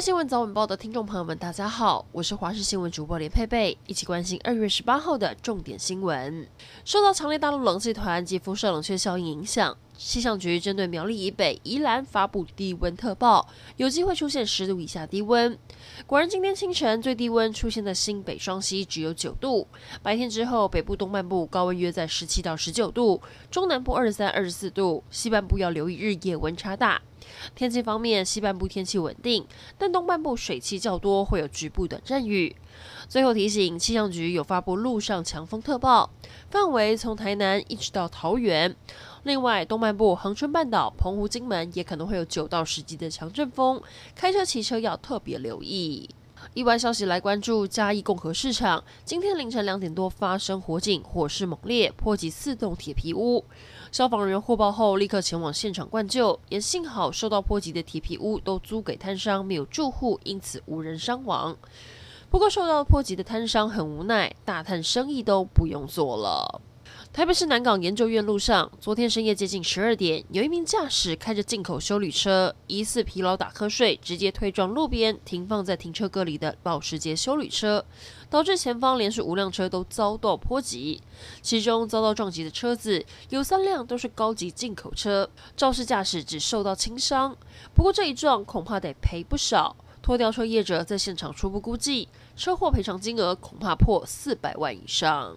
新闻早晚报的听众朋友们，大家好，我是华视新闻主播连佩佩，一起关心二月十八号的重点新闻。受到强烈大陆冷气团及辐射冷却效应影响，气象局针对苗栗以北、宜兰发布低温特报，有机会出现十度以下低温。果然，今天清晨最低温出现在新北双溪，只有九度。白天之后，北部东半部高温约在十七到十九度，中南部二十三、二十四度，西半部要留意日夜温差大。天气方面，西半部天气稳定，但东半部水汽较多，会有局部短阵雨。最后提醒，气象局有发布路上强风特报，范围从台南一直到桃园。另外，东半部恒春半岛、澎湖、金门也可能会有九到十级的强阵风，开车骑车要特别留意。意外消息来关注嘉义共和市场，今天凌晨两点多发生火警，火势猛烈，波及四栋铁皮屋。消防人员获报后立刻前往现场灌救，也幸好受到波及的铁皮屋都租给摊商，没有住户，因此无人伤亡。不过受到波及的摊商很无奈，大摊生意都不用做了。台北市南港研究院路上，昨天深夜接近十二点，有一名驾驶开着进口修旅车，疑似疲劳打瞌睡，直接推撞路边停放在停车格里的保时捷修旅车，导致前方连续五辆车都遭到波及。其中遭到撞击的车子有三辆都是高级进口车，肇事驾驶只受到轻伤。不过这一撞恐怕得赔不少，拖吊车业者在现场初步估计，车祸赔偿金额恐怕破四百万以上。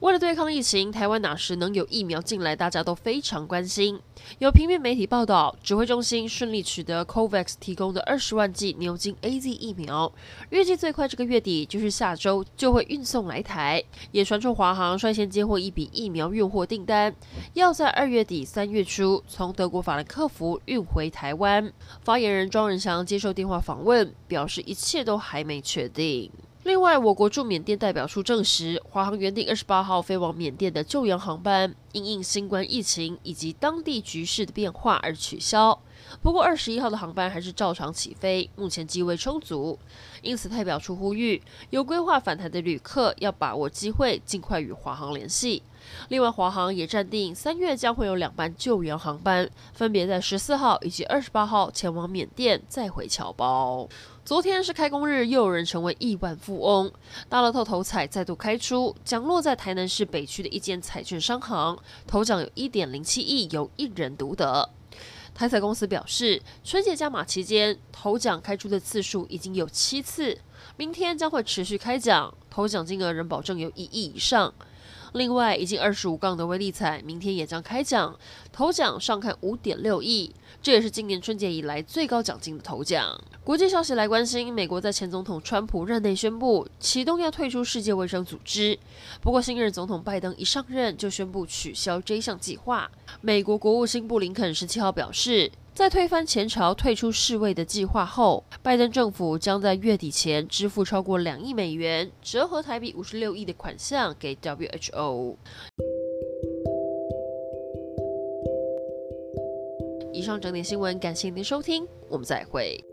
为了对抗疫情，台湾哪时能有疫苗进来，大家都非常关心。有平面媒体报道，指挥中心顺利取得 COVAX 提供的二十万剂牛津 AZ 疫苗，预计最快这个月底，就是下周就会运送来台。也传出华航率先接获一笔疫苗运货订单，要在二月底三月初从德国法兰克福运回台湾。发言人庄人祥接受电话访问，表示一切都还没确定。另外，我国驻缅甸代表处证实，华航原定二十八号飞往缅甸的救援航班，因应新冠疫情以及当地局势的变化而取消。不过，二十一号的航班还是照常起飞，目前机位充足。因此，代表处呼吁有规划返台的旅客要把握机会，尽快与华航联系。另外，华航也暂定三月将会有两班救援航班，分别在十四号以及二十八号前往缅甸，再回侨胞。昨天是开工日，又有人成为亿万富翁。大乐透头彩再度开出，奖落在台南市北区的一间彩券商行，头奖有一点零七亿，由一人独得。台彩公司表示，春节加码期间，头奖开出的次数已经有七次，明天将会持续开奖，头奖金额仍保证有一亿以上。另外，已经二十五杠的威力彩，明天也将开奖，头奖上看五点六亿，这也是今年春节以来最高奖金的头奖。国际消息来关心，美国在前总统川普任内宣布启动要退出世界卫生组织，不过新任总统拜登一上任就宣布取消这项计划。美国国务卿布林肯十七号表示，在推翻前朝退出世卫的计划后，拜登政府将在月底前支付超过两亿美元（折合台币五十六亿）的款项给 WHO。以上整点新闻，感谢您的收听，我们再会。